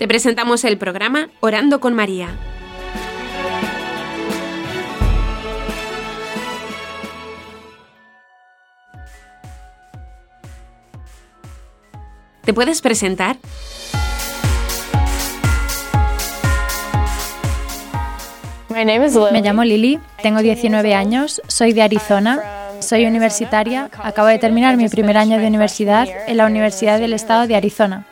Te presentamos el programa Orando con María. ¿Te puedes presentar? Me llamo Lili, tengo 19 años, soy de Arizona, soy universitaria, acabo de terminar mi primer año de universidad en la Universidad del Estado de Arizona.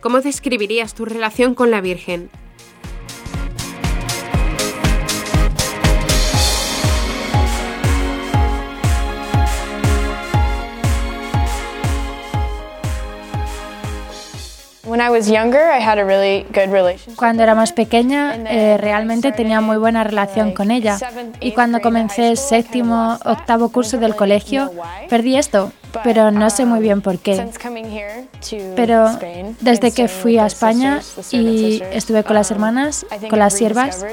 ¿Cómo describirías tu relación con la Virgen? Cuando era más pequeña, eh, realmente tenía muy buena relación con ella. Y cuando comencé el séptimo, octavo curso del colegio, perdí esto, pero no sé muy bien por qué. Pero desde que fui a España y estuve con las hermanas, con las siervas,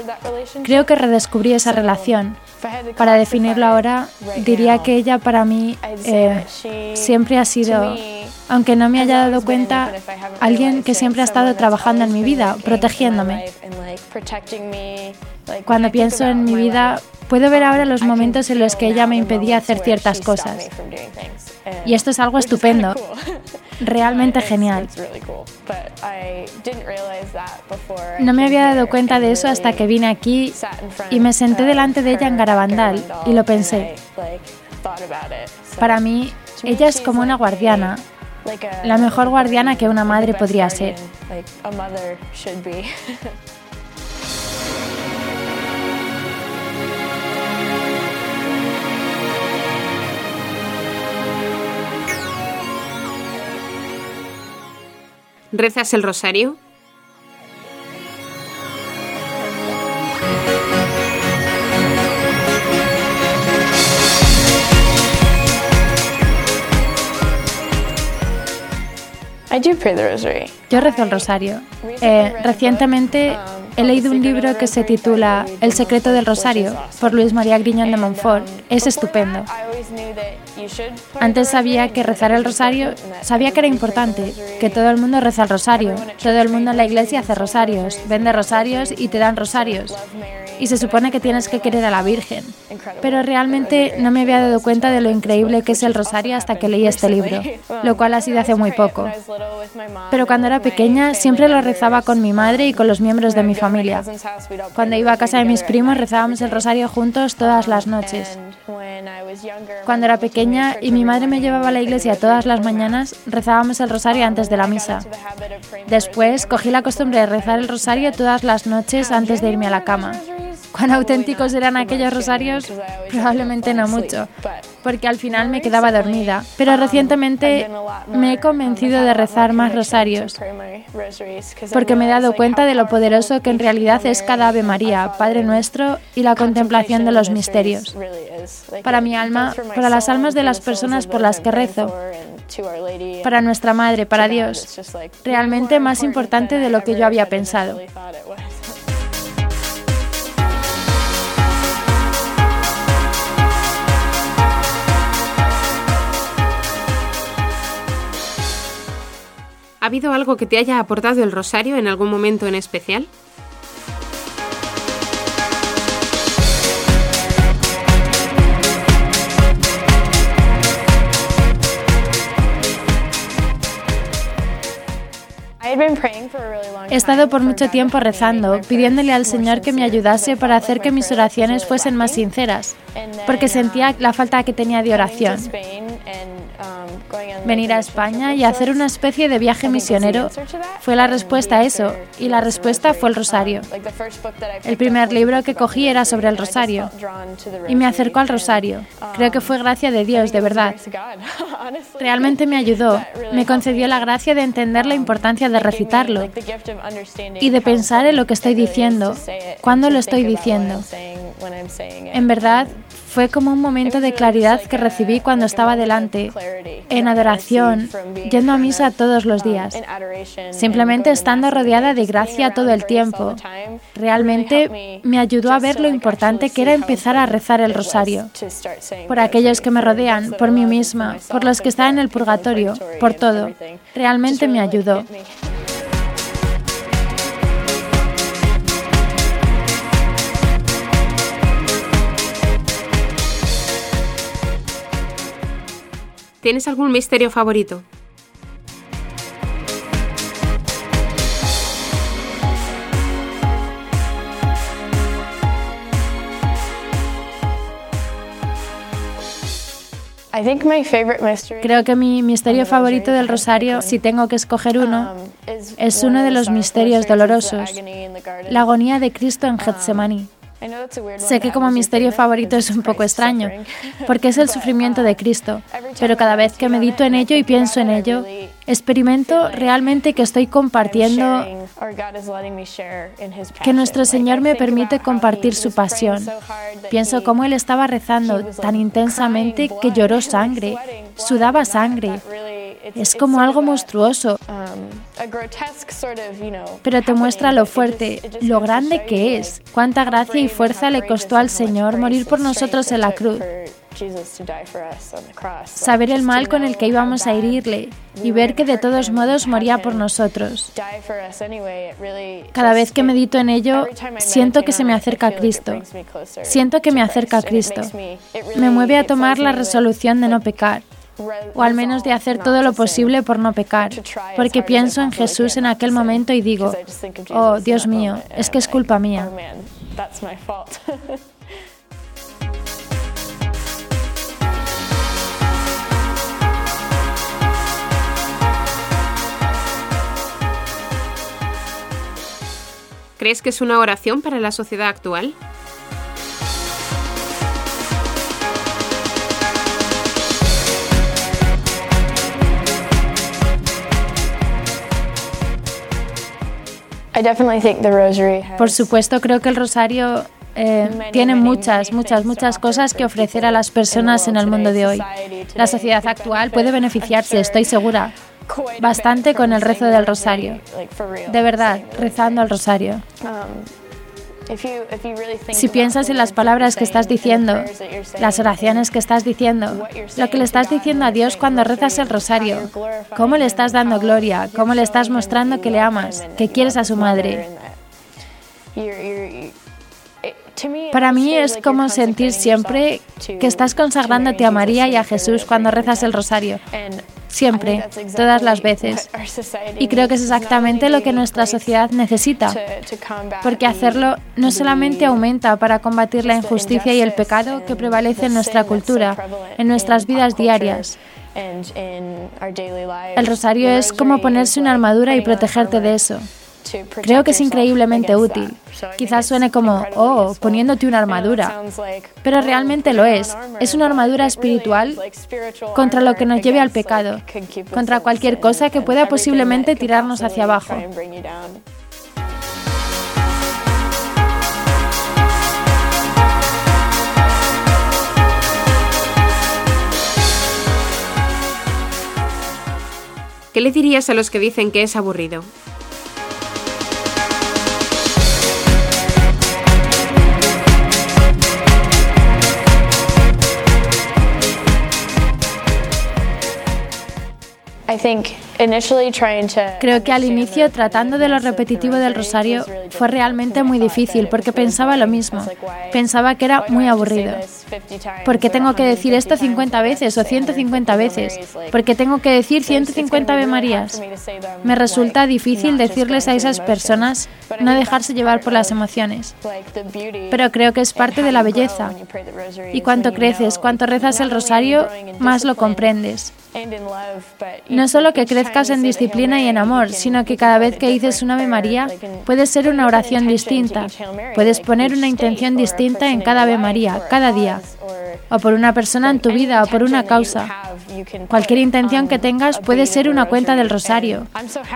creo que redescubrí esa relación. Para definirlo ahora, diría que ella para mí eh, siempre ha sido aunque no me haya dado cuenta, alguien que siempre ha estado trabajando en mi vida, protegiéndome. Cuando pienso en mi vida, puedo ver ahora los momentos en los que ella me impedía hacer ciertas cosas. Y esto es algo estupendo, realmente genial. No me había dado cuenta de eso hasta que vine aquí y me senté delante de ella en Garabandal y lo pensé. Para mí, ella es como una guardiana, la mejor guardiana que una madre podría ser. ¿Rezas el rosario? Yo rezo el rosario. Eh, recientemente he leído un libro que se titula El secreto del rosario por Luis María Griñón de Montfort. Es estupendo. Antes sabía que rezar el rosario, sabía que era importante, que todo el mundo reza el rosario, todo el mundo en la iglesia hace rosarios, vende rosarios y te dan rosarios y se supone que tienes que querer a la Virgen. Pero realmente no me había dado cuenta de lo increíble que es el rosario hasta que leí este libro, lo cual ha sido hace muy poco. Pero cuando era pequeña siempre lo rezaba con mi madre y con los miembros de mi familia. Cuando iba a casa de mis primos rezábamos el rosario juntos todas las noches. Cuando era pequeña y mi madre me llevaba a la iglesia todas las mañanas, rezábamos el rosario antes de la misa. Después cogí la costumbre de rezar el rosario todas las noches antes de irme a la cama. ¿Cuán auténticos eran aquellos rosarios? Probablemente no mucho, porque al final me quedaba dormida. Pero recientemente me he convencido de rezar más rosarios, porque me he dado cuenta de lo poderoso que en realidad es cada Ave María, Padre Nuestro y la contemplación de los misterios. Para mi alma, para las almas de las personas por las que rezo, para nuestra Madre, para Dios, realmente más importante de lo que yo había pensado. Habido algo que te haya aportado el rosario en algún momento en especial? He estado por mucho tiempo rezando, pidiéndole al Señor que me ayudase para hacer que mis oraciones fuesen más sinceras, porque sentía la falta que tenía de oración venir a España y hacer una especie de viaje misionero fue la respuesta a eso, y la respuesta fue el rosario. El primer libro que cogí era sobre el rosario, y me acercó al rosario. Creo que fue gracia de Dios, de verdad. Realmente me ayudó, me concedió la gracia de entender la importancia de recitarlo y de pensar en lo que estoy diciendo, cuándo lo estoy diciendo. En verdad, fue como un momento de claridad que recibí cuando estaba delante, en adoración, yendo a misa todos los días, simplemente estando rodeada de gracia todo el tiempo. Realmente me ayudó a ver lo importante que era empezar a rezar el rosario, por aquellos que me rodean, por mí misma, por los que están en el purgatorio, por todo. Realmente me ayudó. ¿Tienes algún misterio favorito? Creo que mi misterio favorito del rosario, si tengo que escoger uno, um, es uno de los misterios dolorosos, la agonía de Cristo en um, Getsemaní. Sé que como misterio favorito es un poco extraño, porque es el sufrimiento de Cristo, pero cada vez que medito en ello y pienso en ello, experimento realmente que estoy compartiendo, que nuestro Señor me permite compartir su pasión. Pienso cómo Él estaba rezando tan intensamente que lloró sangre, sudaba sangre. Es como algo monstruoso, pero te muestra lo fuerte, lo grande que es, cuánta gracia y fuerza le costó al Señor morir por nosotros en la cruz. Saber el mal con el que íbamos a herirle y ver que de todos modos moría por nosotros. Cada vez que medito en ello, siento que se me acerca a Cristo. Siento que me acerca a Cristo. Me mueve a tomar la resolución de no pecar o al menos de hacer todo lo posible por no pecar, porque pienso en Jesús en aquel momento y digo, oh Dios mío, es que es culpa mía. ¿Crees que es una oración para la sociedad actual? Por supuesto, creo que el rosario eh, tiene muchas, muchas, muchas cosas que ofrecer a las personas en el mundo de hoy. La sociedad actual puede beneficiarse, estoy segura, bastante con el rezo del rosario. De verdad, rezando el rosario. Si piensas en las palabras que estás diciendo, las oraciones que estás diciendo, lo que le estás diciendo a Dios cuando rezas el rosario, cómo le estás dando gloria, cómo le estás mostrando que le amas, que quieres a su madre. Para mí es como sentir siempre que estás consagrándote a María y a Jesús cuando rezas el rosario. Siempre, todas las veces. Y creo que es exactamente lo que nuestra sociedad necesita, porque hacerlo no solamente aumenta para combatir la injusticia y el pecado que prevalece en nuestra cultura, en nuestras vidas diarias. El rosario es como ponerse una armadura y protegerte de eso. Creo que es increíblemente útil. Quizás suene como, oh, poniéndote una armadura, pero realmente lo es. Es una armadura espiritual contra lo que nos lleve al pecado, contra cualquier cosa que pueda posiblemente tirarnos hacia abajo. ¿Qué le dirías a los que dicen que es aburrido? I think Creo que al inicio, tratando de lo repetitivo del rosario, fue realmente muy difícil porque pensaba lo mismo. Pensaba que era muy aburrido. Porque tengo que decir esto 50 veces o 150 veces. Porque tengo que decir 150 Ave Marías. Me resulta difícil decirles a esas personas no dejarse llevar por las emociones. Pero creo que es parte de la belleza. Y cuanto creces, cuanto rezas el rosario, más lo comprendes. No solo que crezcas en disciplina y en amor, sino que cada vez que dices un Ave María, puedes ser una oración distinta. Puedes poner una intención distinta en cada Ave María, cada día. O por una persona en tu vida o por una causa. Cualquier intención que tengas puede ser una cuenta del rosario.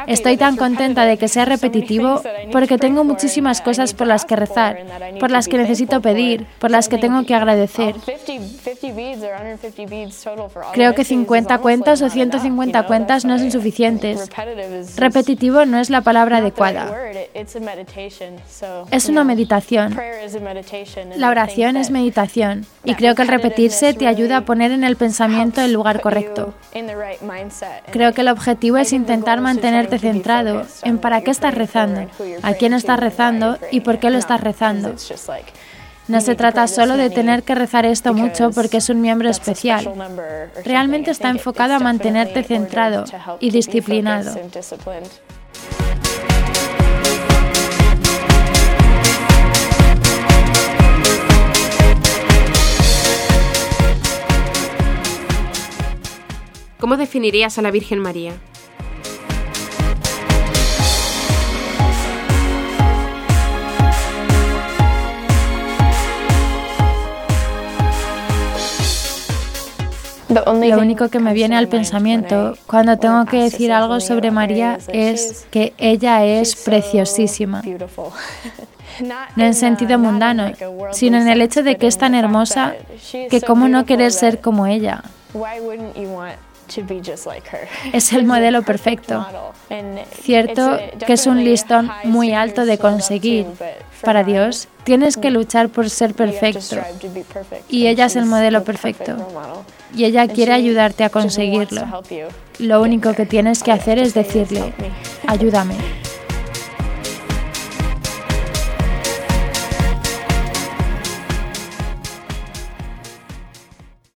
Estoy tan contenta de que sea repetitivo porque tengo muchísimas cosas por las que rezar, por las que necesito pedir, por las que tengo que agradecer. Creo que 50 cuentas o 150 cuentas no son suficientes. Repetitivo no es la palabra adecuada. Es una meditación. La oración es meditación y creo que el repetirse te ayuda a poner en el pensamiento el lugar correcto. Creo que el objetivo es intentar mantenerte centrado en para qué estás rezando, a quién estás rezando y por qué lo estás rezando. No se trata solo de tener que rezar esto mucho porque es un miembro especial. Realmente está enfocado a mantenerte centrado y disciplinado. ¿Cómo definirías a la Virgen María? Lo único que me viene al pensamiento cuando tengo que decir algo sobre María es que ella es preciosísima. No en sentido mundano, sino en el hecho de que es tan hermosa que cómo no querer ser como ella. Es el modelo perfecto. Cierto que es un listón muy alto de conseguir. Para Dios tienes que luchar por ser perfecto. Y ella es el modelo perfecto. Y ella quiere ayudarte a conseguirlo. Lo único que tienes que hacer es decirle, ayúdame.